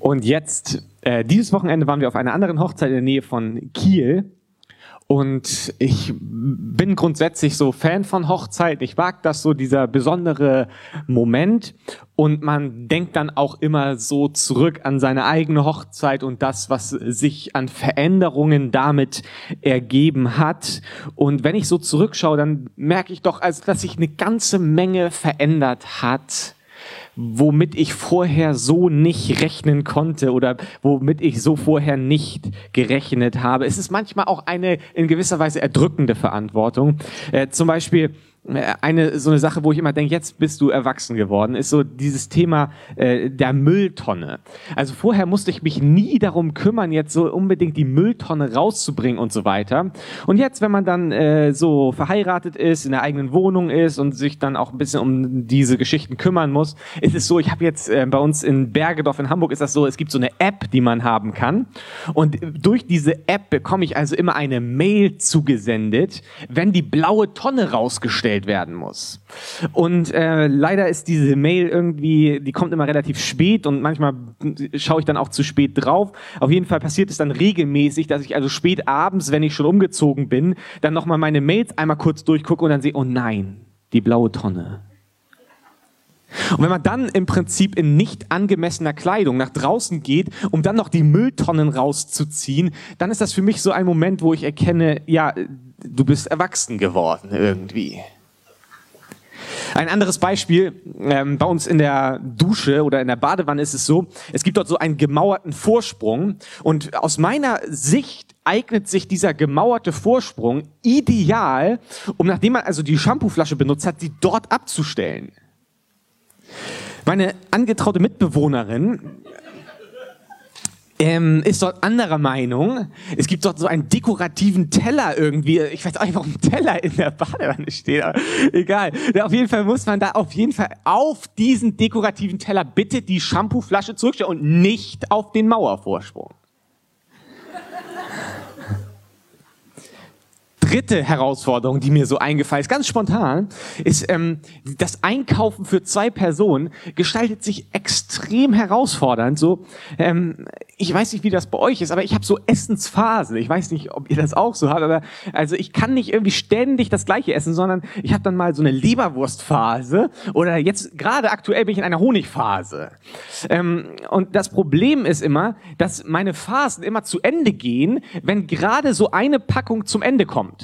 Und jetzt, äh, dieses Wochenende waren wir auf einer anderen Hochzeit in der Nähe von Kiel. Und ich bin grundsätzlich so Fan von Hochzeiten. Ich mag das so, dieser besondere Moment. Und man denkt dann auch immer so zurück an seine eigene Hochzeit und das, was sich an Veränderungen damit ergeben hat. Und wenn ich so zurückschaue, dann merke ich doch, also, dass sich eine ganze Menge verändert hat womit ich vorher so nicht rechnen konnte oder womit ich so vorher nicht gerechnet habe. Es ist manchmal auch eine in gewisser Weise erdrückende Verantwortung. Äh, zum Beispiel, eine so eine Sache, wo ich immer denke, jetzt bist du erwachsen geworden, ist so dieses Thema äh, der Mülltonne. Also vorher musste ich mich nie darum kümmern, jetzt so unbedingt die Mülltonne rauszubringen und so weiter. Und jetzt, wenn man dann äh, so verheiratet ist, in der eigenen Wohnung ist und sich dann auch ein bisschen um diese Geschichten kümmern muss, ist es so, ich habe jetzt äh, bei uns in Bergedorf in Hamburg ist das so, es gibt so eine App, die man haben kann. Und durch diese App bekomme ich also immer eine Mail zugesendet, wenn die blaue Tonne rausgestellt zugestellt werden muss. Und äh, leider ist diese Mail irgendwie, die kommt immer relativ spät und manchmal schaue ich dann auch zu spät drauf. Auf jeden Fall passiert es dann regelmäßig, dass ich also spät abends, wenn ich schon umgezogen bin, dann nochmal meine Mails einmal kurz durchgucke und dann sehe, oh nein, die blaue Tonne. Und wenn man dann im Prinzip in nicht angemessener Kleidung nach draußen geht, um dann noch die Mülltonnen rauszuziehen, dann ist das für mich so ein Moment, wo ich erkenne, ja, du bist erwachsen geworden irgendwie. Ein anderes Beispiel, ähm, bei uns in der Dusche oder in der Badewanne ist es so, es gibt dort so einen gemauerten Vorsprung und aus meiner Sicht eignet sich dieser gemauerte Vorsprung ideal, um nachdem man also die Shampooflasche benutzt hat, die dort abzustellen. Meine angetraute Mitbewohnerin ähm, ist dort anderer Meinung. Es gibt dort so einen dekorativen Teller irgendwie. Ich weiß auch nicht, warum Teller in der Badewanne steht, aber egal. Ja, auf jeden Fall muss man da auf jeden Fall auf diesen dekorativen Teller bitte die Shampooflasche zurückstellen und nicht auf den Mauervorsprung. Dritte Herausforderung, die mir so eingefallen ist, ganz spontan, ist ähm, das Einkaufen für zwei Personen gestaltet sich extrem herausfordernd. So, ähm, ich weiß nicht, wie das bei euch ist, aber ich habe so Essensphasen. Ich weiß nicht, ob ihr das auch so habt, aber also ich kann nicht irgendwie ständig das Gleiche essen, sondern ich habe dann mal so eine Leberwurstphase oder jetzt gerade aktuell bin ich in einer Honigphase. Ähm, und das Problem ist immer, dass meine Phasen immer zu Ende gehen, wenn gerade so eine Packung zum Ende kommt.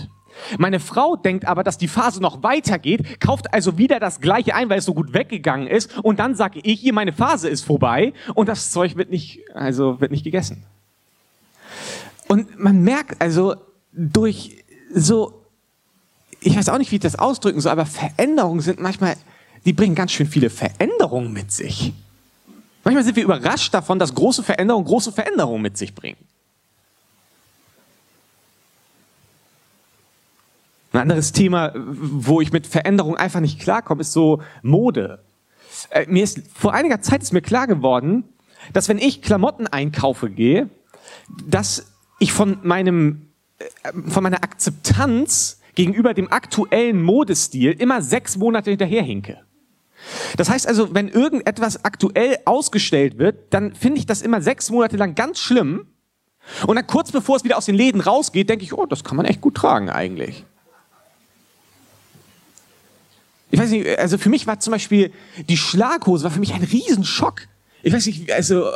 Meine Frau denkt aber, dass die Phase noch weitergeht, kauft also wieder das gleiche ein, weil es so gut weggegangen ist. Und dann sage ich ihr, meine Phase ist vorbei und das Zeug wird nicht, also wird nicht gegessen. Und man merkt also durch so, ich weiß auch nicht, wie ich das ausdrücken soll, aber Veränderungen sind manchmal, die bringen ganz schön viele Veränderungen mit sich. Manchmal sind wir überrascht davon, dass große Veränderungen große Veränderungen mit sich bringen. Ein anderes Thema, wo ich mit Veränderung einfach nicht klarkomme, ist so Mode. Äh, mir ist vor einiger Zeit ist mir klar geworden, dass wenn ich Klamotten einkaufe gehe, dass ich von meinem äh, von meiner Akzeptanz gegenüber dem aktuellen Modestil immer sechs Monate hinterherhinke. Das heißt also, wenn irgendetwas aktuell ausgestellt wird, dann finde ich das immer sechs Monate lang ganz schlimm. Und dann kurz bevor es wieder aus den Läden rausgeht, denke ich, oh, das kann man echt gut tragen eigentlich ich weiß nicht, also für mich war zum Beispiel die Schlaghose war für mich ein Riesenschock. Ich weiß nicht, also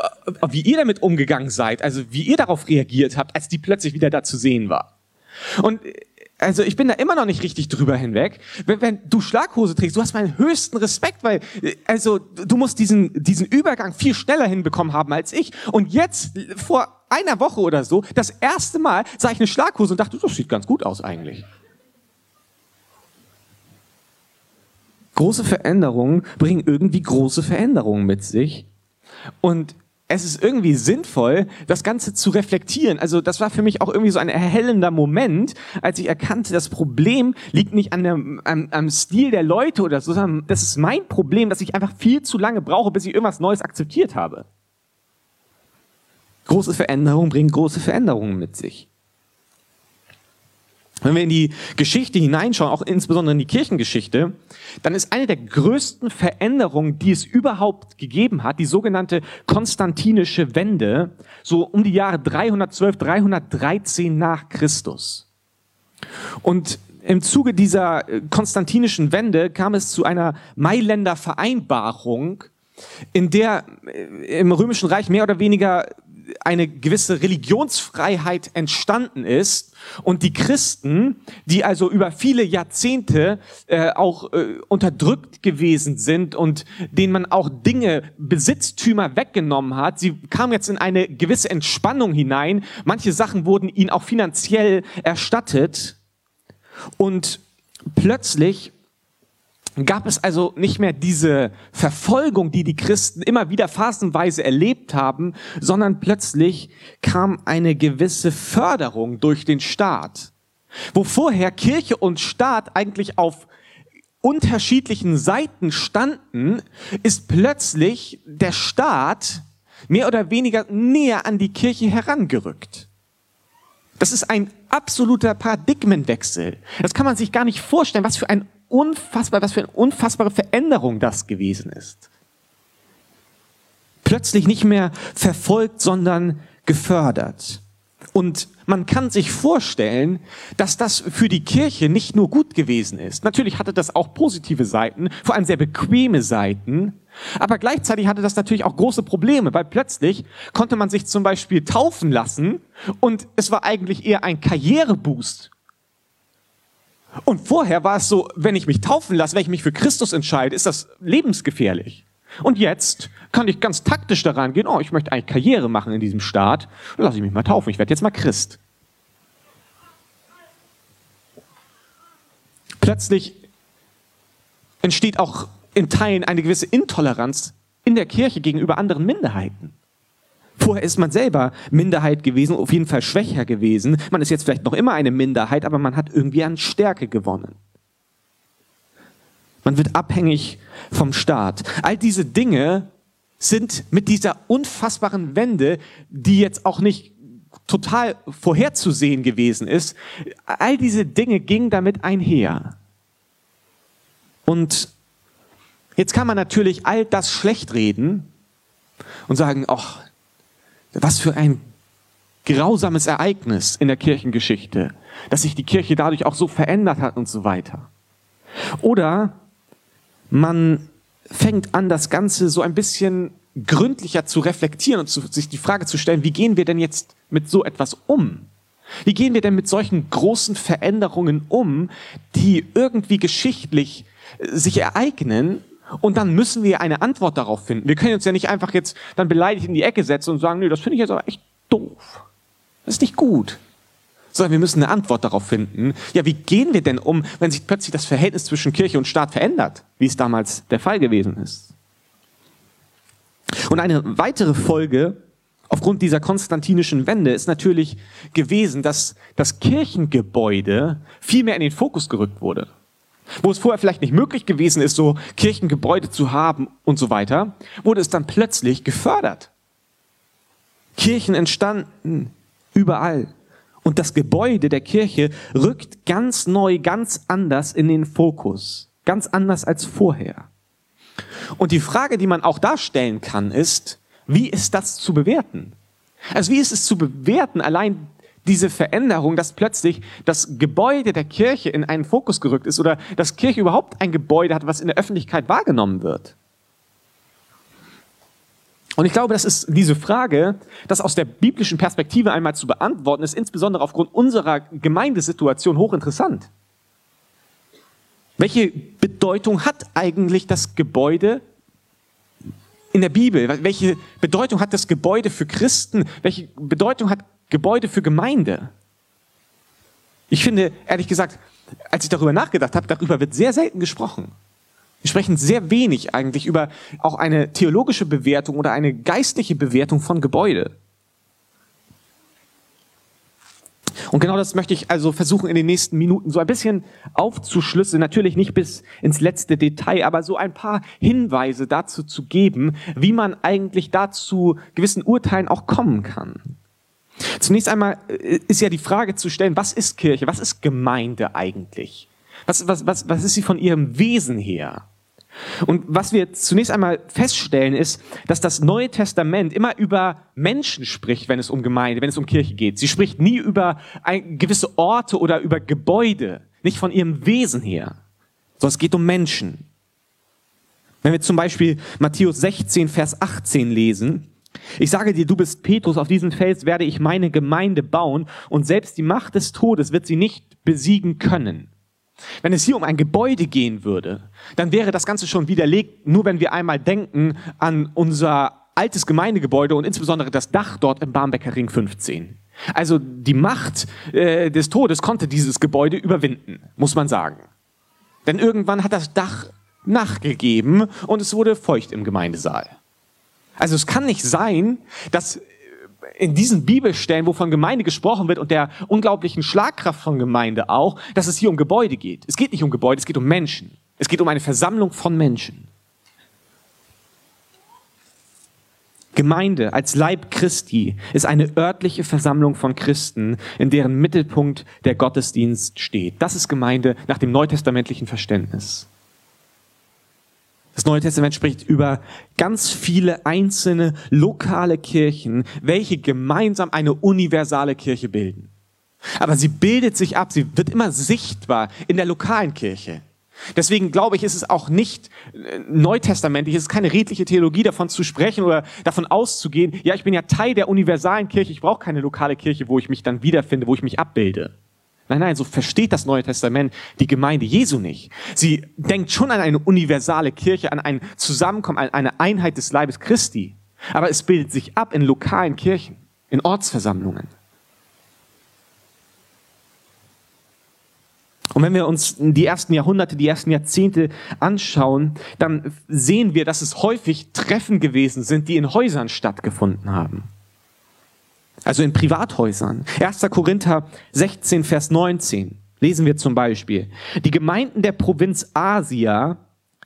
wie ihr damit umgegangen seid, also wie ihr darauf reagiert habt, als die plötzlich wieder da zu sehen war. Und also ich bin da immer noch nicht richtig drüber hinweg. Wenn, wenn du Schlaghose trägst, du hast meinen höchsten Respekt, weil also du musst diesen diesen Übergang viel schneller hinbekommen haben als ich. Und jetzt vor einer Woche oder so, das erste Mal sah ich eine Schlaghose und dachte, das sieht ganz gut aus eigentlich. Große Veränderungen bringen irgendwie große Veränderungen mit sich. Und es ist irgendwie sinnvoll, das Ganze zu reflektieren. Also das war für mich auch irgendwie so ein erhellender Moment, als ich erkannte, das Problem liegt nicht an der, am, am Stil der Leute oder so, sondern das ist mein Problem, dass ich einfach viel zu lange brauche, bis ich irgendwas Neues akzeptiert habe. Große Veränderungen bringen große Veränderungen mit sich. Wenn wir in die Geschichte hineinschauen, auch insbesondere in die Kirchengeschichte, dann ist eine der größten Veränderungen, die es überhaupt gegeben hat, die sogenannte konstantinische Wende, so um die Jahre 312, 313 nach Christus. Und im Zuge dieser äh, konstantinischen Wende kam es zu einer Mailänder Vereinbarung, in der äh, im Römischen Reich mehr oder weniger eine gewisse Religionsfreiheit entstanden ist und die Christen, die also über viele Jahrzehnte äh, auch äh, unterdrückt gewesen sind und denen man auch Dinge, Besitztümer weggenommen hat, sie kamen jetzt in eine gewisse Entspannung hinein. Manche Sachen wurden ihnen auch finanziell erstattet und plötzlich gab es also nicht mehr diese Verfolgung, die die Christen immer wieder phasenweise erlebt haben, sondern plötzlich kam eine gewisse Förderung durch den Staat. Wo vorher Kirche und Staat eigentlich auf unterschiedlichen Seiten standen, ist plötzlich der Staat mehr oder weniger näher an die Kirche herangerückt. Das ist ein absoluter Paradigmenwechsel. Das kann man sich gar nicht vorstellen, was für ein unfassbar, was für eine unfassbare Veränderung das gewesen ist. Plötzlich nicht mehr verfolgt, sondern gefördert. Und man kann sich vorstellen, dass das für die Kirche nicht nur gut gewesen ist. Natürlich hatte das auch positive Seiten, vor allem sehr bequeme Seiten. Aber gleichzeitig hatte das natürlich auch große Probleme, weil plötzlich konnte man sich zum Beispiel taufen lassen und es war eigentlich eher ein Karriereboost und vorher war es so, wenn ich mich taufen lasse, wenn ich mich für Christus entscheide, ist das lebensgefährlich. Und jetzt kann ich ganz taktisch daran gehen, oh, ich möchte eigentlich Karriere machen in diesem Staat, dann lasse ich mich mal taufen, ich werde jetzt mal Christ. Plötzlich entsteht auch in Teilen eine gewisse Intoleranz in der Kirche gegenüber anderen Minderheiten. Vorher ist man selber Minderheit gewesen, auf jeden Fall schwächer gewesen. Man ist jetzt vielleicht noch immer eine Minderheit, aber man hat irgendwie an Stärke gewonnen. Man wird abhängig vom Staat. All diese Dinge sind mit dieser unfassbaren Wende, die jetzt auch nicht total vorherzusehen gewesen ist, all diese Dinge gingen damit einher. Und jetzt kann man natürlich all das schlecht reden und sagen, ach, was für ein grausames Ereignis in der Kirchengeschichte, dass sich die Kirche dadurch auch so verändert hat und so weiter. Oder man fängt an, das Ganze so ein bisschen gründlicher zu reflektieren und zu, sich die Frage zu stellen, wie gehen wir denn jetzt mit so etwas um? Wie gehen wir denn mit solchen großen Veränderungen um, die irgendwie geschichtlich sich ereignen und dann müssen wir eine Antwort darauf finden. Wir können uns ja nicht einfach jetzt dann beleidigt in die Ecke setzen und sagen, nee, das finde ich jetzt aber echt doof. Das ist nicht gut. Sondern wir müssen eine Antwort darauf finden. Ja, wie gehen wir denn um, wenn sich plötzlich das Verhältnis zwischen Kirche und Staat verändert, wie es damals der Fall gewesen ist? Und eine weitere Folge aufgrund dieser konstantinischen Wende ist natürlich gewesen, dass das Kirchengebäude viel mehr in den Fokus gerückt wurde wo es vorher vielleicht nicht möglich gewesen ist, so Kirchengebäude zu haben und so weiter, wurde es dann plötzlich gefördert. Kirchen entstanden überall. Und das Gebäude der Kirche rückt ganz neu, ganz anders in den Fokus. Ganz anders als vorher. Und die Frage, die man auch darstellen kann, ist, wie ist das zu bewerten? Also wie ist es zu bewerten, allein diese Veränderung, dass plötzlich das Gebäude der Kirche in einen Fokus gerückt ist oder dass Kirche überhaupt ein Gebäude hat, was in der Öffentlichkeit wahrgenommen wird. Und ich glaube, das ist diese Frage, das aus der biblischen Perspektive einmal zu beantworten, ist insbesondere aufgrund unserer Gemeindesituation hochinteressant. Welche Bedeutung hat eigentlich das Gebäude in der Bibel? Welche Bedeutung hat das Gebäude für Christen? Welche Bedeutung hat Gebäude für Gemeinde. Ich finde, ehrlich gesagt, als ich darüber nachgedacht habe, darüber wird sehr selten gesprochen. Wir sprechen sehr wenig eigentlich über auch eine theologische Bewertung oder eine geistliche Bewertung von Gebäude. Und genau das möchte ich also versuchen in den nächsten Minuten so ein bisschen aufzuschlüsseln. Natürlich nicht bis ins letzte Detail, aber so ein paar Hinweise dazu zu geben, wie man eigentlich dazu gewissen Urteilen auch kommen kann. Zunächst einmal äh, ist ja die Frage zu stellen, was ist Kirche? Was ist Gemeinde eigentlich? Was, was, was, was ist sie von ihrem Wesen her? Und was wir zunächst einmal feststellen, ist, dass das Neue Testament immer über Menschen spricht, wenn es um Gemeinde, wenn es um Kirche geht. Sie spricht nie über gewisse Orte oder über Gebäude, nicht von ihrem Wesen her, sondern es geht um Menschen. Wenn wir zum Beispiel Matthäus 16, Vers 18 lesen, ich sage dir, du bist Petrus, auf diesen Fels werde ich meine Gemeinde bauen und selbst die Macht des Todes wird sie nicht besiegen können. Wenn es hier um ein Gebäude gehen würde, dann wäre das Ganze schon widerlegt, nur wenn wir einmal denken an unser altes Gemeindegebäude und insbesondere das Dach dort im Barmbecker Ring 15. Also die Macht äh, des Todes konnte dieses Gebäude überwinden, muss man sagen. Denn irgendwann hat das Dach nachgegeben und es wurde feucht im Gemeindesaal. Also es kann nicht sein, dass in diesen Bibelstellen, wo von Gemeinde gesprochen wird und der unglaublichen Schlagkraft von Gemeinde auch, dass es hier um Gebäude geht. Es geht nicht um Gebäude, es geht um Menschen. Es geht um eine Versammlung von Menschen. Gemeinde als Leib Christi ist eine örtliche Versammlung von Christen, in deren Mittelpunkt der Gottesdienst steht. Das ist Gemeinde nach dem neutestamentlichen Verständnis. Das Neue Testament spricht über ganz viele einzelne lokale Kirchen, welche gemeinsam eine universale Kirche bilden. Aber sie bildet sich ab, sie wird immer sichtbar in der lokalen Kirche. Deswegen glaube ich, ist es auch nicht äh, neutestamentlich, es ist keine redliche Theologie davon zu sprechen oder davon auszugehen, ja, ich bin ja Teil der universalen Kirche, ich brauche keine lokale Kirche, wo ich mich dann wiederfinde, wo ich mich abbilde. Nein, nein, so versteht das Neue Testament die Gemeinde Jesu nicht. Sie denkt schon an eine universale Kirche, an ein Zusammenkommen, an eine Einheit des Leibes Christi. Aber es bildet sich ab in lokalen Kirchen, in Ortsversammlungen. Und wenn wir uns die ersten Jahrhunderte, die ersten Jahrzehnte anschauen, dann sehen wir, dass es häufig Treffen gewesen sind, die in Häusern stattgefunden haben also in Privathäusern. 1. Korinther 16, Vers 19 lesen wir zum Beispiel. Die Gemeinden der Provinz Asia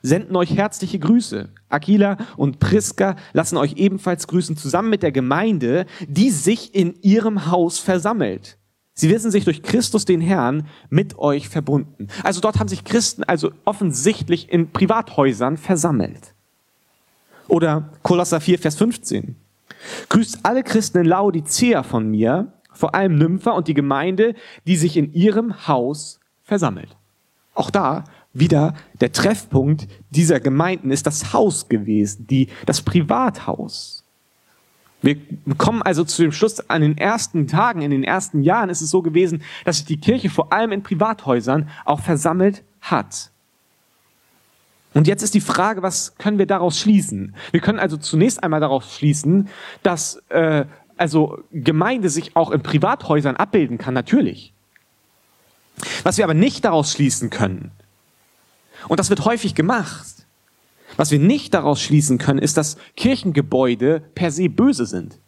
senden euch herzliche Grüße. Aquila und Priska lassen euch ebenfalls grüßen, zusammen mit der Gemeinde, die sich in ihrem Haus versammelt. Sie wissen sich durch Christus den Herrn mit euch verbunden. Also dort haben sich Christen also offensichtlich in Privathäusern versammelt. Oder Kolosser 4, Vers 15. Grüßt alle Christen in Laodicea von mir, vor allem Nympha und die Gemeinde, die sich in ihrem Haus versammelt. Auch da wieder der Treffpunkt dieser Gemeinden ist das Haus gewesen, die, das Privathaus. Wir kommen also zu dem Schluss, an den ersten Tagen, in den ersten Jahren ist es so gewesen, dass sich die Kirche vor allem in Privathäusern auch versammelt hat. Und jetzt ist die Frage, was können wir daraus schließen? Wir können also zunächst einmal daraus schließen, dass äh, also Gemeinde sich auch in Privathäusern abbilden kann, natürlich. Was wir aber nicht daraus schließen können, und das wird häufig gemacht, was wir nicht daraus schließen können, ist, dass Kirchengebäude per se böse sind.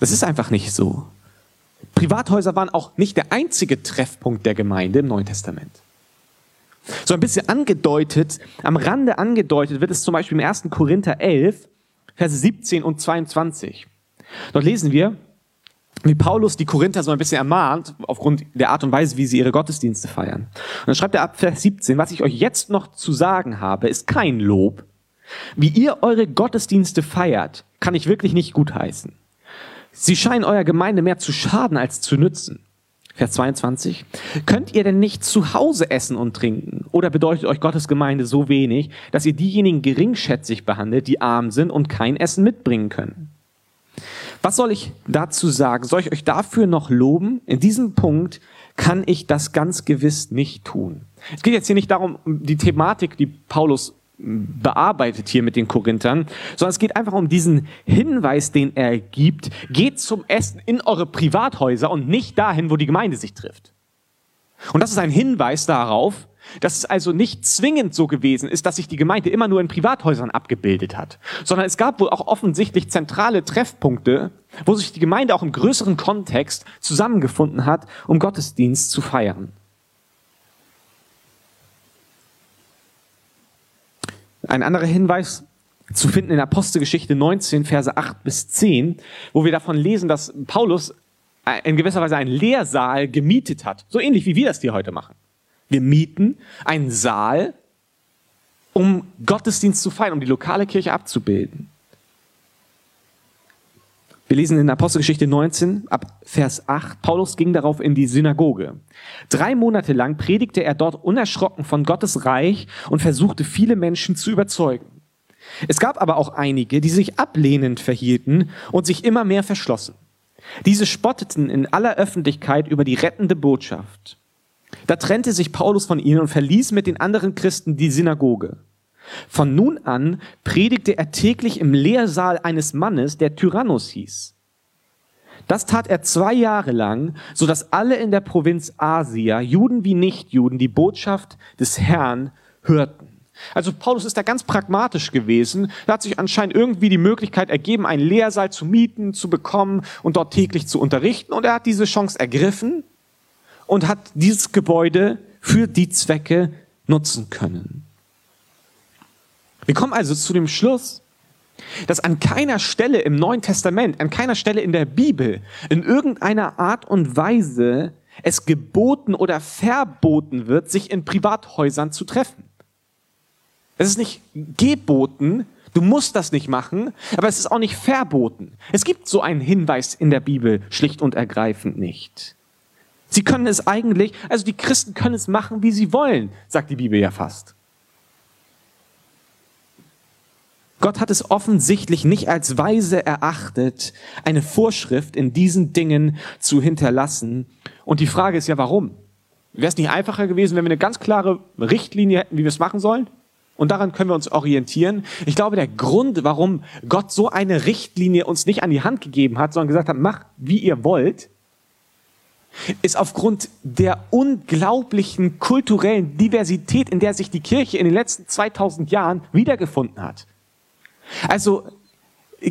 Das ist einfach nicht so. Privathäuser waren auch nicht der einzige Treffpunkt der Gemeinde im Neuen Testament. So ein bisschen angedeutet, am Rande angedeutet wird es zum Beispiel im 1. Korinther 11, Verse 17 und 22. Dort lesen wir, wie Paulus die Korinther so ein bisschen ermahnt, aufgrund der Art und Weise, wie sie ihre Gottesdienste feiern. Und dann schreibt er ab Vers 17, was ich euch jetzt noch zu sagen habe, ist kein Lob. Wie ihr eure Gottesdienste feiert, kann ich wirklich nicht gutheißen. Sie scheinen eurer Gemeinde mehr zu schaden als zu nützen. Vers 22. Könnt ihr denn nicht zu Hause essen und trinken? Oder bedeutet euch Gottes Gemeinde so wenig, dass ihr diejenigen geringschätzig behandelt, die arm sind und kein Essen mitbringen können? Was soll ich dazu sagen? Soll ich euch dafür noch loben? In diesem Punkt kann ich das ganz gewiss nicht tun. Es geht jetzt hier nicht darum, die Thematik, die Paulus bearbeitet hier mit den Korinthern, sondern es geht einfach um diesen Hinweis, den er gibt, geht zum Essen in eure Privathäuser und nicht dahin, wo die Gemeinde sich trifft. Und das ist ein Hinweis darauf, dass es also nicht zwingend so gewesen ist, dass sich die Gemeinde immer nur in Privathäusern abgebildet hat, sondern es gab wohl auch offensichtlich zentrale Treffpunkte, wo sich die Gemeinde auch im größeren Kontext zusammengefunden hat, um Gottesdienst zu feiern. Ein anderer Hinweis zu finden in Apostelgeschichte 19, Verse 8 bis 10, wo wir davon lesen, dass Paulus in gewisser Weise einen Lehrsaal gemietet hat. So ähnlich wie wir das hier heute machen. Wir mieten einen Saal, um Gottesdienst zu feiern, um die lokale Kirche abzubilden. Wir lesen in Apostelgeschichte 19 ab Vers 8, Paulus ging darauf in die Synagoge. Drei Monate lang predigte er dort unerschrocken von Gottes Reich und versuchte viele Menschen zu überzeugen. Es gab aber auch einige, die sich ablehnend verhielten und sich immer mehr verschlossen. Diese spotteten in aller Öffentlichkeit über die rettende Botschaft. Da trennte sich Paulus von ihnen und verließ mit den anderen Christen die Synagoge. Von nun an predigte er täglich im Lehrsaal eines Mannes, der Tyrannus hieß. Das tat er zwei Jahre lang, so dass alle in der Provinz Asia, Juden wie Nichtjuden, die Botschaft des Herrn hörten. Also Paulus ist da ganz pragmatisch gewesen. Da hat sich anscheinend irgendwie die Möglichkeit ergeben, einen Lehrsaal zu mieten, zu bekommen und dort täglich zu unterrichten. Und er hat diese Chance ergriffen und hat dieses Gebäude für die Zwecke nutzen können. Wir kommen also zu dem Schluss, dass an keiner Stelle im Neuen Testament, an keiner Stelle in der Bibel in irgendeiner Art und Weise es geboten oder verboten wird, sich in Privathäusern zu treffen. Es ist nicht geboten, du musst das nicht machen, aber es ist auch nicht verboten. Es gibt so einen Hinweis in der Bibel schlicht und ergreifend nicht. Sie können es eigentlich, also die Christen können es machen, wie sie wollen, sagt die Bibel ja fast. Gott hat es offensichtlich nicht als weise erachtet, eine Vorschrift in diesen Dingen zu hinterlassen. Und die Frage ist ja, warum? Wäre es nicht einfacher gewesen, wenn wir eine ganz klare Richtlinie hätten, wie wir es machen sollen? Und daran können wir uns orientieren. Ich glaube, der Grund, warum Gott so eine Richtlinie uns nicht an die Hand gegeben hat, sondern gesagt hat, macht, wie ihr wollt, ist aufgrund der unglaublichen kulturellen Diversität, in der sich die Kirche in den letzten 2000 Jahren wiedergefunden hat. Also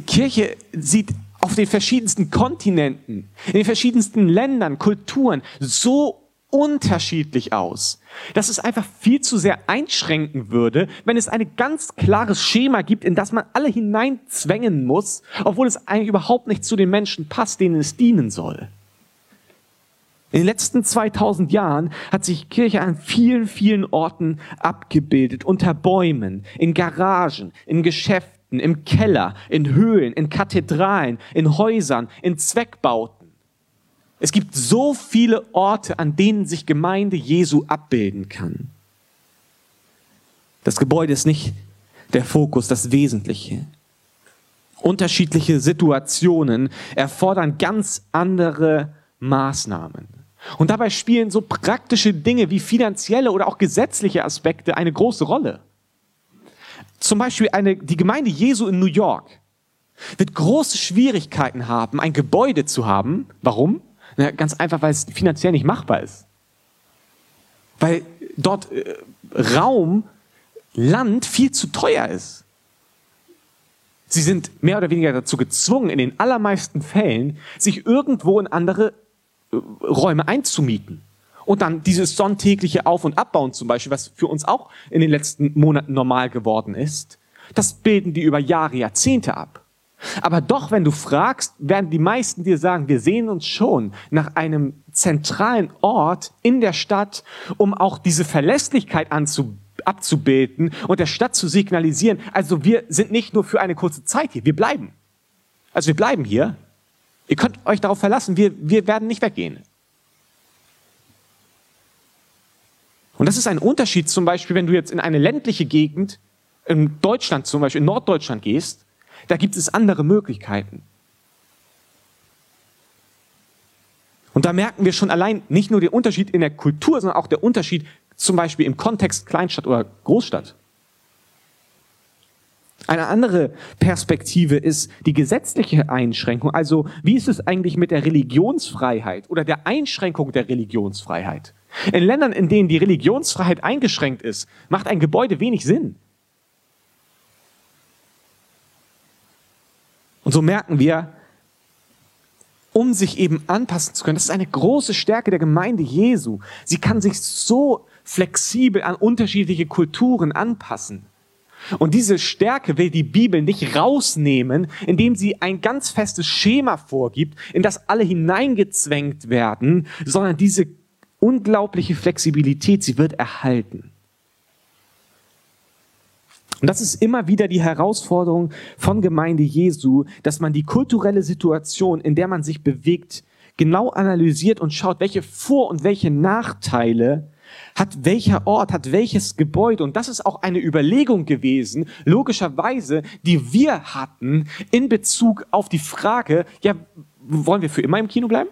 Kirche sieht auf den verschiedensten Kontinenten, in den verschiedensten Ländern, Kulturen so unterschiedlich aus, dass es einfach viel zu sehr einschränken würde, wenn es ein ganz klares Schema gibt, in das man alle hineinzwängen muss, obwohl es eigentlich überhaupt nicht zu den Menschen passt, denen es dienen soll. In den letzten 2000 Jahren hat sich Kirche an vielen, vielen Orten abgebildet, unter Bäumen, in Garagen, in Geschäften, Ägypten, im Keller, in Höhlen, in Kathedralen, in Häusern, in Zweckbauten. Es gibt so viele Orte, an denen sich Gemeinde Jesu abbilden kann. Das Gebäude ist nicht der Fokus, das Wesentliche. Unterschiedliche Situationen erfordern ganz andere Maßnahmen. Und dabei spielen so praktische Dinge wie finanzielle oder auch gesetzliche Aspekte eine große Rolle zum Beispiel eine, die Gemeinde Jesu in New York wird große Schwierigkeiten haben, ein Gebäude zu haben. Warum? Na, ganz einfach, weil es finanziell nicht machbar ist. Weil dort äh, Raum, Land viel zu teuer ist. Sie sind mehr oder weniger dazu gezwungen, in den allermeisten Fällen, sich irgendwo in andere äh, Räume einzumieten. Und dann dieses sonntägliche Auf- und Abbauen zum Beispiel, was für uns auch in den letzten Monaten normal geworden ist, das bilden die über Jahre, Jahrzehnte ab. Aber doch, wenn du fragst, werden die meisten dir sagen, wir sehen uns schon nach einem zentralen Ort in der Stadt, um auch diese Verlässlichkeit abzubilden und der Stadt zu signalisieren. Also wir sind nicht nur für eine kurze Zeit hier, wir bleiben. Also wir bleiben hier. Ihr könnt euch darauf verlassen, wir, wir werden nicht weggehen. Und das ist ein Unterschied zum Beispiel, wenn du jetzt in eine ländliche Gegend, in Deutschland zum Beispiel, in Norddeutschland gehst, da gibt es andere Möglichkeiten. Und da merken wir schon allein nicht nur den Unterschied in der Kultur, sondern auch der Unterschied zum Beispiel im Kontext Kleinstadt oder Großstadt. Eine andere Perspektive ist die gesetzliche Einschränkung. Also wie ist es eigentlich mit der Religionsfreiheit oder der Einschränkung der Religionsfreiheit? In Ländern, in denen die Religionsfreiheit eingeschränkt ist, macht ein Gebäude wenig Sinn. Und so merken wir, um sich eben anpassen zu können, das ist eine große Stärke der Gemeinde Jesu. Sie kann sich so flexibel an unterschiedliche Kulturen anpassen. Und diese Stärke will die Bibel nicht rausnehmen, indem sie ein ganz festes Schema vorgibt, in das alle hineingezwängt werden, sondern diese unglaubliche Flexibilität, sie wird erhalten. Und das ist immer wieder die Herausforderung von Gemeinde Jesu, dass man die kulturelle Situation, in der man sich bewegt, genau analysiert und schaut, welche Vor- und welche Nachteile hat welcher Ort, hat welches Gebäude. Und das ist auch eine Überlegung gewesen, logischerweise, die wir hatten in Bezug auf die Frage, ja, wollen wir für immer im Kino bleiben?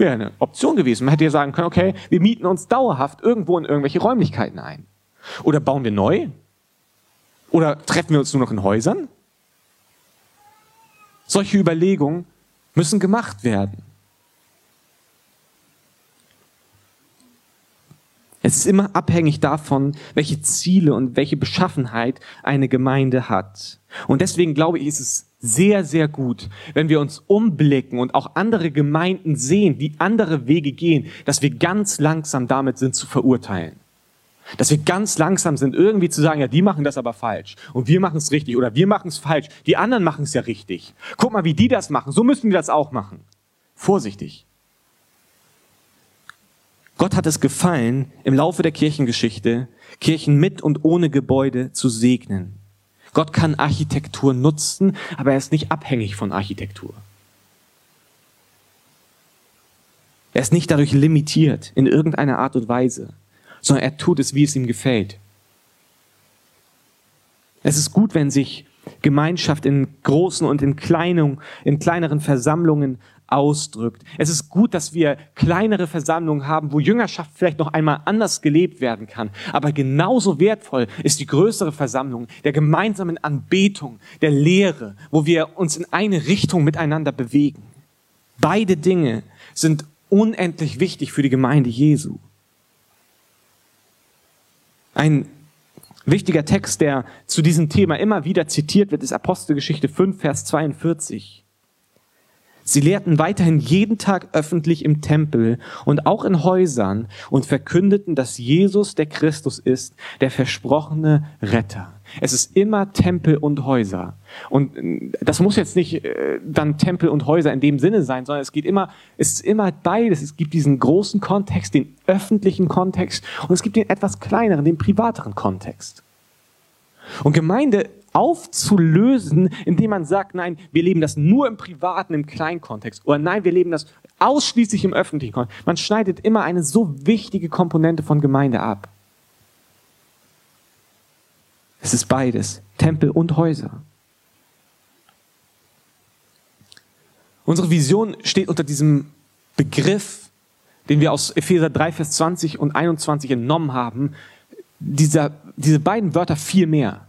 Wäre eine Option gewesen. Man hätte ja sagen können, okay, wir mieten uns dauerhaft irgendwo in irgendwelche Räumlichkeiten ein. Oder bauen wir neu? Oder treffen wir uns nur noch in Häusern? Solche Überlegungen müssen gemacht werden. Es ist immer abhängig davon, welche Ziele und welche Beschaffenheit eine Gemeinde hat. Und deswegen glaube ich, ist es sehr, sehr gut, wenn wir uns umblicken und auch andere Gemeinden sehen, die andere Wege gehen, dass wir ganz langsam damit sind zu verurteilen. Dass wir ganz langsam sind, irgendwie zu sagen, ja, die machen das aber falsch und wir machen es richtig oder wir machen es falsch, die anderen machen es ja richtig. Guck mal, wie die das machen, so müssen wir das auch machen. Vorsichtig. Gott hat es gefallen, im Laufe der Kirchengeschichte Kirchen mit und ohne Gebäude zu segnen. Gott kann Architektur nutzen, aber er ist nicht abhängig von Architektur. Er ist nicht dadurch limitiert in irgendeiner Art und Weise, sondern er tut es, wie es ihm gefällt. Es ist gut, wenn sich Gemeinschaft in großen und in, kleinen, in kleineren Versammlungen ausdrückt. Es ist gut, dass wir kleinere Versammlungen haben, wo Jüngerschaft vielleicht noch einmal anders gelebt werden kann. Aber genauso wertvoll ist die größere Versammlung der gemeinsamen Anbetung, der Lehre, wo wir uns in eine Richtung miteinander bewegen. Beide Dinge sind unendlich wichtig für die Gemeinde Jesu. Ein wichtiger Text, der zu diesem Thema immer wieder zitiert wird, ist Apostelgeschichte 5, Vers 42. Sie lehrten weiterhin jeden Tag öffentlich im Tempel und auch in Häusern und verkündeten, dass Jesus der Christus ist, der versprochene Retter. Es ist immer Tempel und Häuser. Und äh, das muss jetzt nicht äh, dann Tempel und Häuser in dem Sinne sein, sondern es geht immer, es ist immer beides. Es gibt diesen großen Kontext, den öffentlichen Kontext und es gibt den etwas kleineren, den privateren Kontext. Und Gemeinde aufzulösen, indem man sagt, nein, wir leben das nur im privaten, im kleinen Kontext. Oder nein, wir leben das ausschließlich im öffentlichen Kontext. Man schneidet immer eine so wichtige Komponente von Gemeinde ab. Es ist beides, Tempel und Häuser. Unsere Vision steht unter diesem Begriff, den wir aus Epheser 3, Vers 20 und 21 entnommen haben, dieser, diese beiden Wörter viel mehr.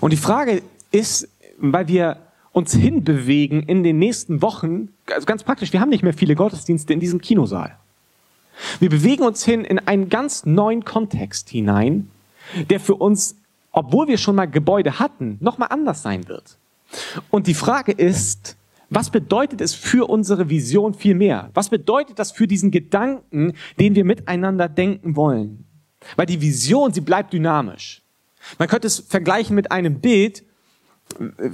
Und die Frage ist, weil wir uns hinbewegen in den nächsten Wochen, also ganz praktisch, wir haben nicht mehr viele Gottesdienste in diesem Kinosaal. Wir bewegen uns hin in einen ganz neuen Kontext hinein, der für uns, obwohl wir schon mal Gebäude hatten, nochmal anders sein wird. Und die Frage ist, was bedeutet es für unsere Vision viel mehr? Was bedeutet das für diesen Gedanken, den wir miteinander denken wollen? Weil die Vision, sie bleibt dynamisch. Man könnte es vergleichen mit einem Bild.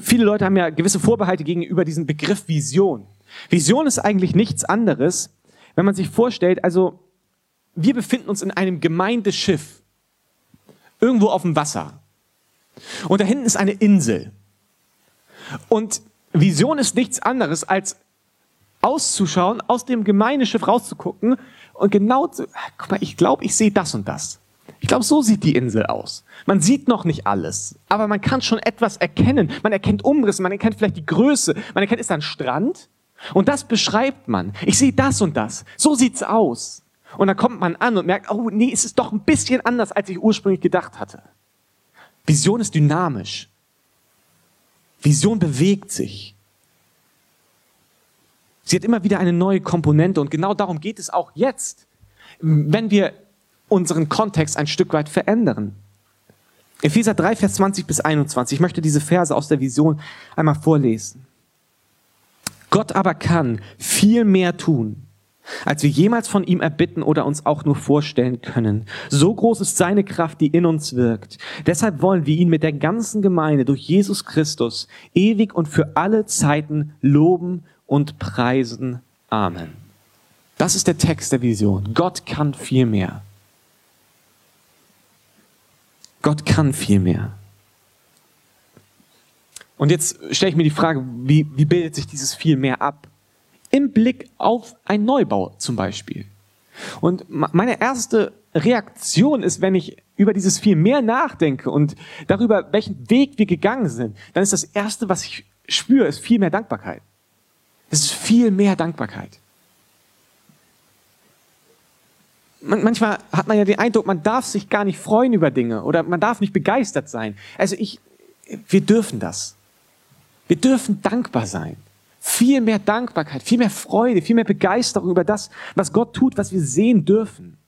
Viele Leute haben ja gewisse Vorbehalte gegenüber diesem Begriff Vision. Vision ist eigentlich nichts anderes, wenn man sich vorstellt, also wir befinden uns in einem Gemeindeschiff, irgendwo auf dem Wasser. Und da hinten ist eine Insel. Und Vision ist nichts anderes, als auszuschauen, aus dem Gemeindeschiff rauszugucken und genau zu, guck mal, ich glaube, ich sehe das und das. Ich glaube, so sieht die Insel aus. Man sieht noch nicht alles, aber man kann schon etwas erkennen. Man erkennt Umrisse, man erkennt vielleicht die Größe, man erkennt, ist da ein Strand? Und das beschreibt man. Ich sehe das und das. So sieht's aus. Und dann kommt man an und merkt, oh nee, es ist doch ein bisschen anders, als ich ursprünglich gedacht hatte. Vision ist dynamisch. Vision bewegt sich. Sie hat immer wieder eine neue Komponente und genau darum geht es auch jetzt. Wenn wir unseren Kontext ein Stück weit verändern. Epheser 3, Vers 20 bis 21. Ich möchte diese Verse aus der Vision einmal vorlesen. Gott aber kann viel mehr tun, als wir jemals von ihm erbitten oder uns auch nur vorstellen können. So groß ist seine Kraft, die in uns wirkt. Deshalb wollen wir ihn mit der ganzen Gemeinde durch Jesus Christus ewig und für alle Zeiten loben und preisen. Amen. Das ist der Text der Vision. Gott kann viel mehr. Gott kann viel mehr. Und jetzt stelle ich mir die Frage, wie, wie bildet sich dieses viel mehr ab? im Blick auf einen Neubau zum Beispiel. Und meine erste Reaktion ist, wenn ich über dieses viel mehr nachdenke und darüber, welchen Weg wir gegangen sind, dann ist das Erste, was ich spüre, ist viel mehr Dankbarkeit. Es ist viel mehr Dankbarkeit. Manchmal hat man ja den Eindruck, man darf sich gar nicht freuen über Dinge oder man darf nicht begeistert sein. Also ich, wir dürfen das. Wir dürfen dankbar sein viel mehr Dankbarkeit, viel mehr Freude, viel mehr Begeisterung über das, was Gott tut, was wir sehen dürfen.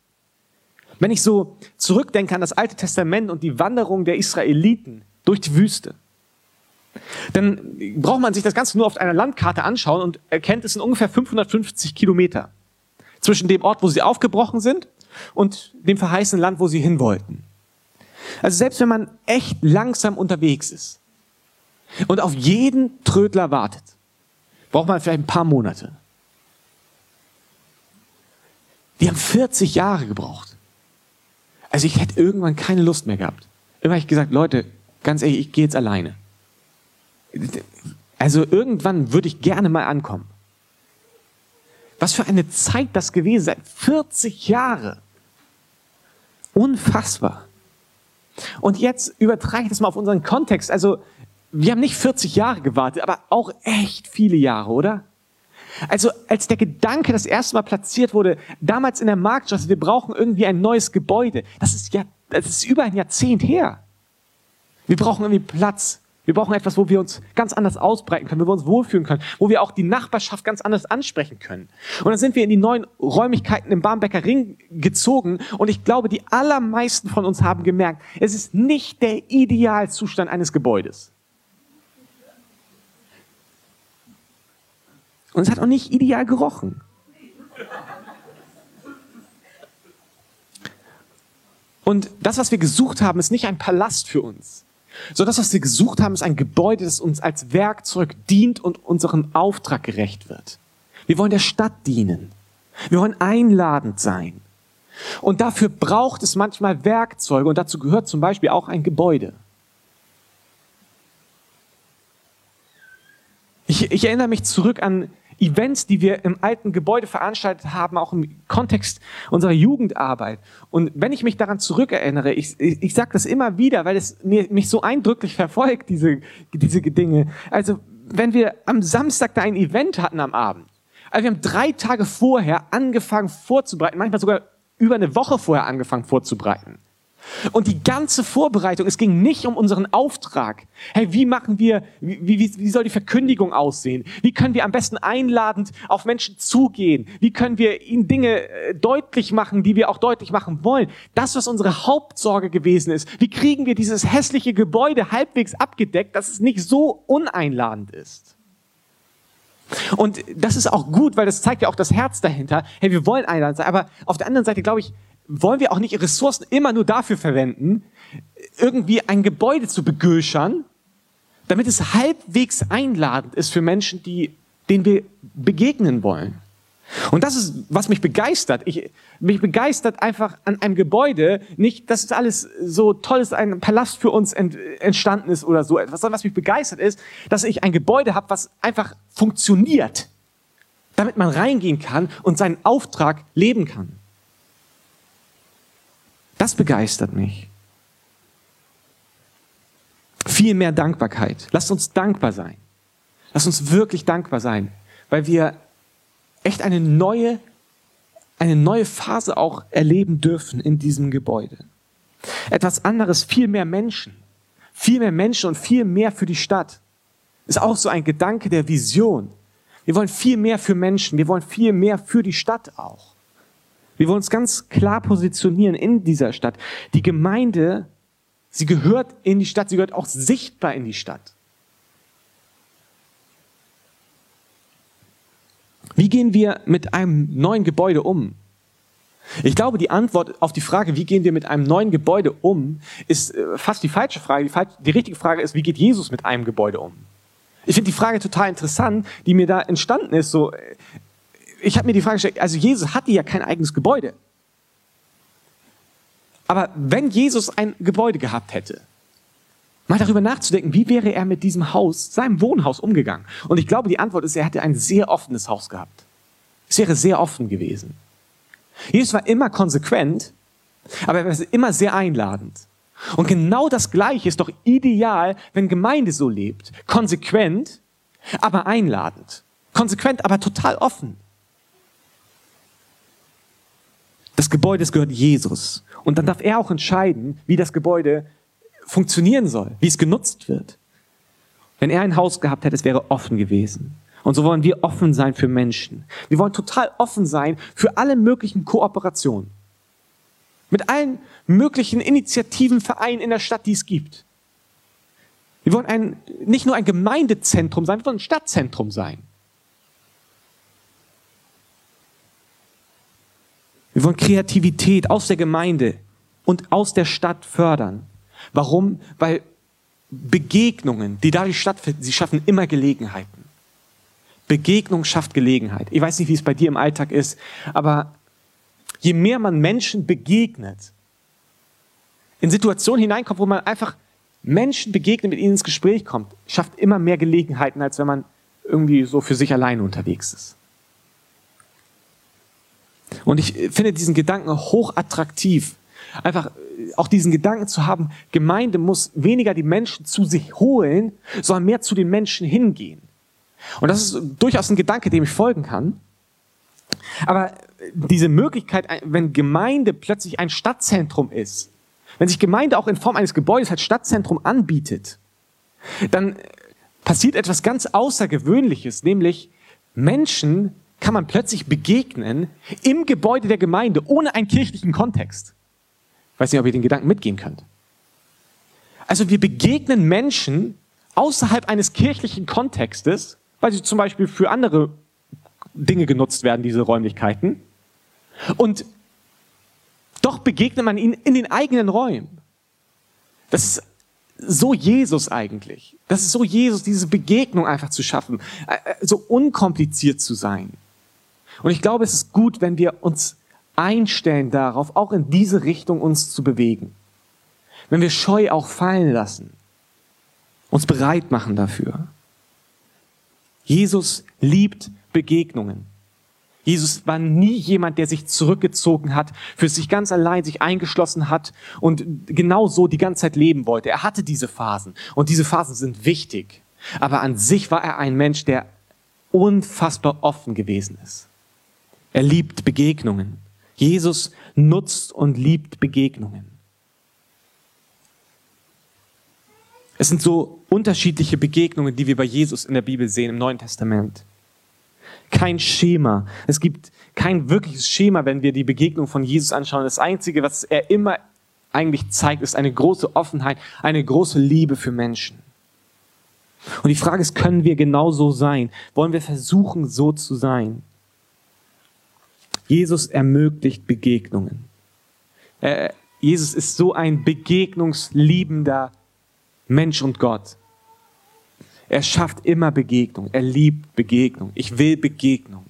Wenn ich so zurückdenke an das Alte Testament und die Wanderung der Israeliten durch die Wüste, dann braucht man sich das Ganze nur auf einer Landkarte anschauen und erkennt, es sind ungefähr 550 Kilometer zwischen dem Ort, wo sie aufgebrochen sind und dem verheißenen Land, wo sie hin wollten. Also selbst wenn man echt langsam unterwegs ist und auf jeden Trödler wartet, braucht man vielleicht ein paar Monate. Die haben 40 Jahre gebraucht. Also ich hätte irgendwann keine Lust mehr gehabt. Immer habe ich gesagt, Leute, ganz ehrlich, ich gehe jetzt alleine. Also irgendwann würde ich gerne mal ankommen. Was für eine Zeit das gewesen sein. 40 Jahre. Unfassbar. Und jetzt übertrage ich das mal auf unseren Kontext. Also wir haben nicht 40 Jahre gewartet, aber auch echt viele Jahre, oder? Also als der Gedanke das erste Mal platziert wurde, damals in der Marktstraße, wir brauchen irgendwie ein neues Gebäude, das ist ja, das ist über ein Jahrzehnt her. Wir brauchen irgendwie Platz. Wir brauchen etwas, wo wir uns ganz anders ausbreiten können, wo wir uns wohlfühlen können, wo wir auch die Nachbarschaft ganz anders ansprechen können. Und dann sind wir in die neuen Räumlichkeiten im Barmbecker Ring gezogen und ich glaube, die allermeisten von uns haben gemerkt, es ist nicht der Idealzustand eines Gebäudes. Und es hat auch nicht ideal gerochen. Und das, was wir gesucht haben, ist nicht ein Palast für uns, sondern das, was wir gesucht haben, ist ein Gebäude, das uns als Werkzeug dient und unserem Auftrag gerecht wird. Wir wollen der Stadt dienen. Wir wollen einladend sein. Und dafür braucht es manchmal Werkzeuge und dazu gehört zum Beispiel auch ein Gebäude. Ich, ich erinnere mich zurück an Events, die wir im alten Gebäude veranstaltet haben, auch im Kontext unserer Jugendarbeit. Und wenn ich mich daran zurückerinnere, ich, ich, ich sage das immer wieder, weil es mir, mich so eindrücklich verfolgt, diese, diese Dinge. Also wenn wir am Samstag da ein Event hatten am Abend, also wir haben drei Tage vorher angefangen vorzubereiten, manchmal sogar über eine Woche vorher angefangen vorzubereiten. Und die ganze Vorbereitung, es ging nicht um unseren Auftrag. Hey, wie machen wir, wie, wie, wie soll die Verkündigung aussehen? Wie können wir am besten einladend auf Menschen zugehen? Wie können wir ihnen Dinge äh, deutlich machen, die wir auch deutlich machen wollen? Das, was unsere Hauptsorge gewesen ist. Wie kriegen wir dieses hässliche Gebäude halbwegs abgedeckt, dass es nicht so uneinladend ist? Und das ist auch gut, weil das zeigt ja auch das Herz dahinter. Hey, wir wollen einladend sein. Aber auf der anderen Seite, glaube ich, wollen wir auch nicht Ressourcen immer nur dafür verwenden, irgendwie ein Gebäude zu begöschern, damit es halbwegs einladend ist für Menschen, die, denen wir begegnen wollen. Und das ist, was mich begeistert. Ich, mich begeistert einfach an einem Gebäude nicht, dass es alles so toll ist, ein Palast für uns ent, entstanden ist oder so etwas, sondern was mich begeistert ist, dass ich ein Gebäude habe, was einfach funktioniert, damit man reingehen kann und seinen Auftrag leben kann. Das begeistert mich. Viel mehr Dankbarkeit. Lasst uns dankbar sein. Lasst uns wirklich dankbar sein, weil wir echt eine neue, eine neue Phase auch erleben dürfen in diesem Gebäude. Etwas anderes, viel mehr Menschen. Viel mehr Menschen und viel mehr für die Stadt. Ist auch so ein Gedanke der Vision. Wir wollen viel mehr für Menschen. Wir wollen viel mehr für die Stadt auch. Wir wollen uns ganz klar positionieren in dieser Stadt. Die Gemeinde, sie gehört in die Stadt, sie gehört auch sichtbar in die Stadt. Wie gehen wir mit einem neuen Gebäude um? Ich glaube, die Antwort auf die Frage, wie gehen wir mit einem neuen Gebäude um, ist äh, fast die falsche Frage. Die, falsche, die richtige Frage ist, wie geht Jesus mit einem Gebäude um? Ich finde die Frage total interessant, die mir da entstanden ist. So, äh, ich habe mir die Frage gestellt, also Jesus hatte ja kein eigenes Gebäude. Aber wenn Jesus ein Gebäude gehabt hätte, mal darüber nachzudenken, wie wäre er mit diesem Haus, seinem Wohnhaus umgegangen? Und ich glaube, die Antwort ist, er hätte ein sehr offenes Haus gehabt. Es wäre sehr offen gewesen. Jesus war immer konsequent, aber er war immer sehr einladend. Und genau das Gleiche ist doch ideal, wenn Gemeinde so lebt. Konsequent, aber einladend. Konsequent, aber total offen. Das Gebäude gehört Jesus. Und dann darf er auch entscheiden, wie das Gebäude funktionieren soll, wie es genutzt wird. Wenn er ein Haus gehabt hätte, es wäre offen gewesen. Und so wollen wir offen sein für Menschen. Wir wollen total offen sein für alle möglichen Kooperationen. Mit allen möglichen Initiativen, Vereinen in der Stadt, die es gibt. Wir wollen ein, nicht nur ein Gemeindezentrum sein, wir wollen ein Stadtzentrum sein. Wir wollen Kreativität aus der Gemeinde und aus der Stadt fördern. Warum? Weil Begegnungen, die dadurch stattfinden, sie schaffen immer Gelegenheiten. Begegnung schafft Gelegenheit. Ich weiß nicht, wie es bei dir im Alltag ist, aber je mehr man Menschen begegnet, in Situationen hineinkommt, wo man einfach Menschen begegnet, mit ihnen ins Gespräch kommt, schafft immer mehr Gelegenheiten, als wenn man irgendwie so für sich alleine unterwegs ist. Und ich finde diesen Gedanken hochattraktiv. Einfach auch diesen Gedanken zu haben, Gemeinde muss weniger die Menschen zu sich holen, sondern mehr zu den Menschen hingehen. Und das ist durchaus ein Gedanke, dem ich folgen kann. Aber diese Möglichkeit, wenn Gemeinde plötzlich ein Stadtzentrum ist, wenn sich Gemeinde auch in Form eines Gebäudes als Stadtzentrum anbietet, dann passiert etwas ganz Außergewöhnliches, nämlich Menschen kann man plötzlich begegnen im Gebäude der Gemeinde ohne einen kirchlichen Kontext. Ich weiß nicht, ob ihr den Gedanken mitgehen könnt. Also wir begegnen Menschen außerhalb eines kirchlichen Kontextes, weil sie zum Beispiel für andere Dinge genutzt werden, diese Räumlichkeiten. Und doch begegnet man ihnen in den eigenen Räumen. Das ist so Jesus eigentlich. Das ist so Jesus, diese Begegnung einfach zu schaffen, äh, äh, so unkompliziert zu sein. Und ich glaube, es ist gut, wenn wir uns einstellen darauf, auch in diese Richtung uns zu bewegen. Wenn wir Scheu auch fallen lassen, uns bereit machen dafür. Jesus liebt Begegnungen. Jesus war nie jemand, der sich zurückgezogen hat, für sich ganz allein sich eingeschlossen hat und genau so die ganze Zeit leben wollte. Er hatte diese Phasen und diese Phasen sind wichtig. Aber an sich war er ein Mensch, der unfassbar offen gewesen ist. Er liebt Begegnungen. Jesus nutzt und liebt Begegnungen. Es sind so unterschiedliche Begegnungen, die wir bei Jesus in der Bibel sehen, im Neuen Testament. Kein Schema. Es gibt kein wirkliches Schema, wenn wir die Begegnung von Jesus anschauen. Das Einzige, was er immer eigentlich zeigt, ist eine große Offenheit, eine große Liebe für Menschen. Und die Frage ist, können wir genauso sein? Wollen wir versuchen, so zu sein? Jesus ermöglicht Begegnungen. Äh, Jesus ist so ein begegnungsliebender Mensch und Gott. Er schafft immer Begegnung. Er liebt Begegnung. Ich will Begegnung.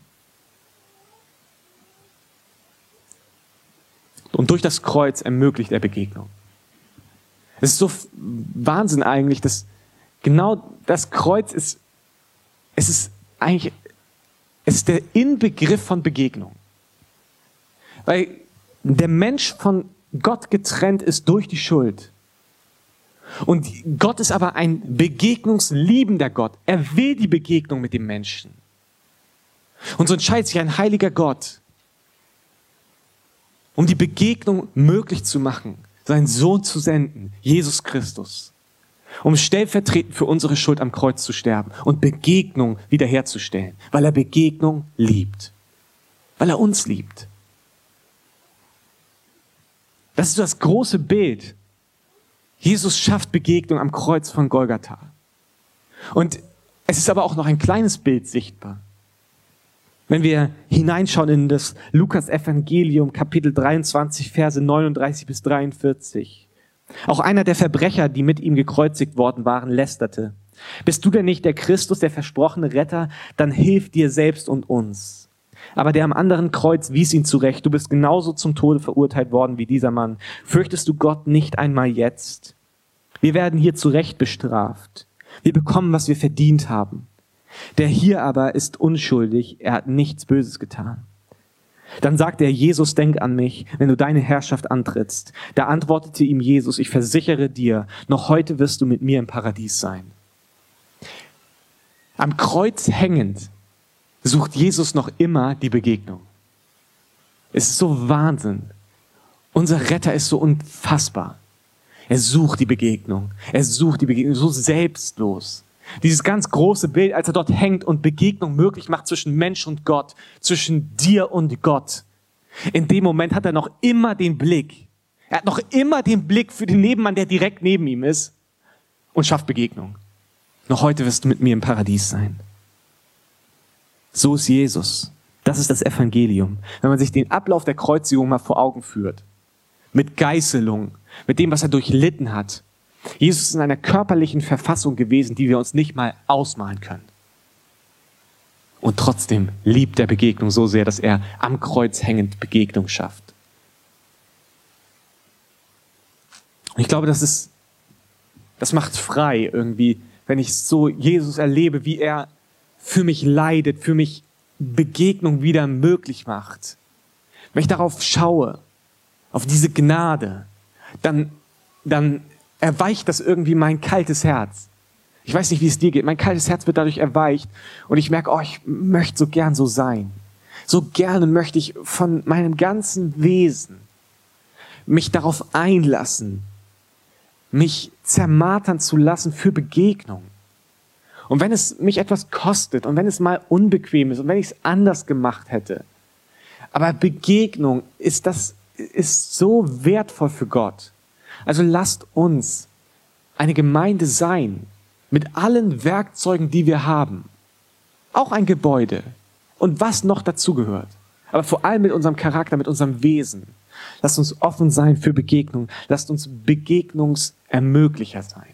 Und durch das Kreuz ermöglicht er Begegnung. Es ist so Wahnsinn eigentlich, dass genau das Kreuz ist, es ist eigentlich, es ist der Inbegriff von Begegnung. Weil der Mensch von Gott getrennt ist durch die Schuld. Und Gott ist aber ein begegnungsliebender Gott. Er will die Begegnung mit dem Menschen. Und so entscheidet sich ein heiliger Gott, um die Begegnung möglich zu machen, seinen Sohn zu senden, Jesus Christus, um stellvertretend für unsere Schuld am Kreuz zu sterben und Begegnung wiederherzustellen, weil er Begegnung liebt, weil er uns liebt. Das ist das große Bild Jesus schafft Begegnung am Kreuz von Golgatha. Und es ist aber auch noch ein kleines Bild sichtbar. Wenn wir hineinschauen in das Lukas Evangelium Kapitel 23 Verse 39 bis 43. Auch einer der Verbrecher, die mit ihm gekreuzigt worden waren, lästerte. Bist du denn nicht der Christus, der versprochene Retter? Dann hilf dir selbst und uns. Aber der am anderen Kreuz wies ihn zurecht. Du bist genauso zum Tode verurteilt worden wie dieser Mann. Fürchtest du Gott nicht einmal jetzt? Wir werden hier zurecht bestraft. Wir bekommen, was wir verdient haben. Der hier aber ist unschuldig, er hat nichts Böses getan. Dann sagte er, Jesus, denk an mich, wenn du deine Herrschaft antrittst. Da antwortete ihm Jesus, ich versichere dir, noch heute wirst du mit mir im Paradies sein. Am Kreuz hängend sucht Jesus noch immer die Begegnung. Es ist so Wahnsinn. Unser Retter ist so unfassbar. Er sucht die Begegnung. Er sucht die Begegnung so selbstlos. Dieses ganz große Bild, als er dort hängt und Begegnung möglich macht zwischen Mensch und Gott, zwischen dir und Gott. In dem Moment hat er noch immer den Blick. Er hat noch immer den Blick für den Nebenmann, der direkt neben ihm ist und schafft Begegnung. Noch heute wirst du mit mir im Paradies sein. So ist Jesus. Das ist das Evangelium. Wenn man sich den Ablauf der Kreuzigung mal vor Augen führt, mit Geißelung, mit dem, was er durchlitten hat, Jesus ist in einer körperlichen Verfassung gewesen, die wir uns nicht mal ausmalen können. Und trotzdem liebt er Begegnung so sehr, dass er am Kreuz hängend Begegnung schafft. Und ich glaube, das ist, das macht frei irgendwie, wenn ich so Jesus erlebe, wie er für mich leidet, für mich Begegnung wieder möglich macht. Wenn ich darauf schaue, auf diese Gnade, dann, dann erweicht das irgendwie mein kaltes Herz. Ich weiß nicht, wie es dir geht. Mein kaltes Herz wird dadurch erweicht und ich merke, oh, ich möchte so gern so sein. So gerne möchte ich von meinem ganzen Wesen mich darauf einlassen, mich zermartern zu lassen für Begegnung. Und wenn es mich etwas kostet und wenn es mal unbequem ist und wenn ich es anders gemacht hätte, aber Begegnung ist das, ist so wertvoll für Gott. Also lasst uns eine Gemeinde sein mit allen Werkzeugen, die wir haben. Auch ein Gebäude und was noch dazugehört. Aber vor allem mit unserem Charakter, mit unserem Wesen. Lasst uns offen sein für Begegnung. Lasst uns Begegnungsermöglicher sein.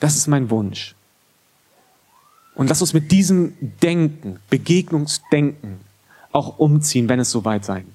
Das ist mein Wunsch. Und lasst uns mit diesem Denken, Begegnungsdenken, auch umziehen, wenn es soweit sein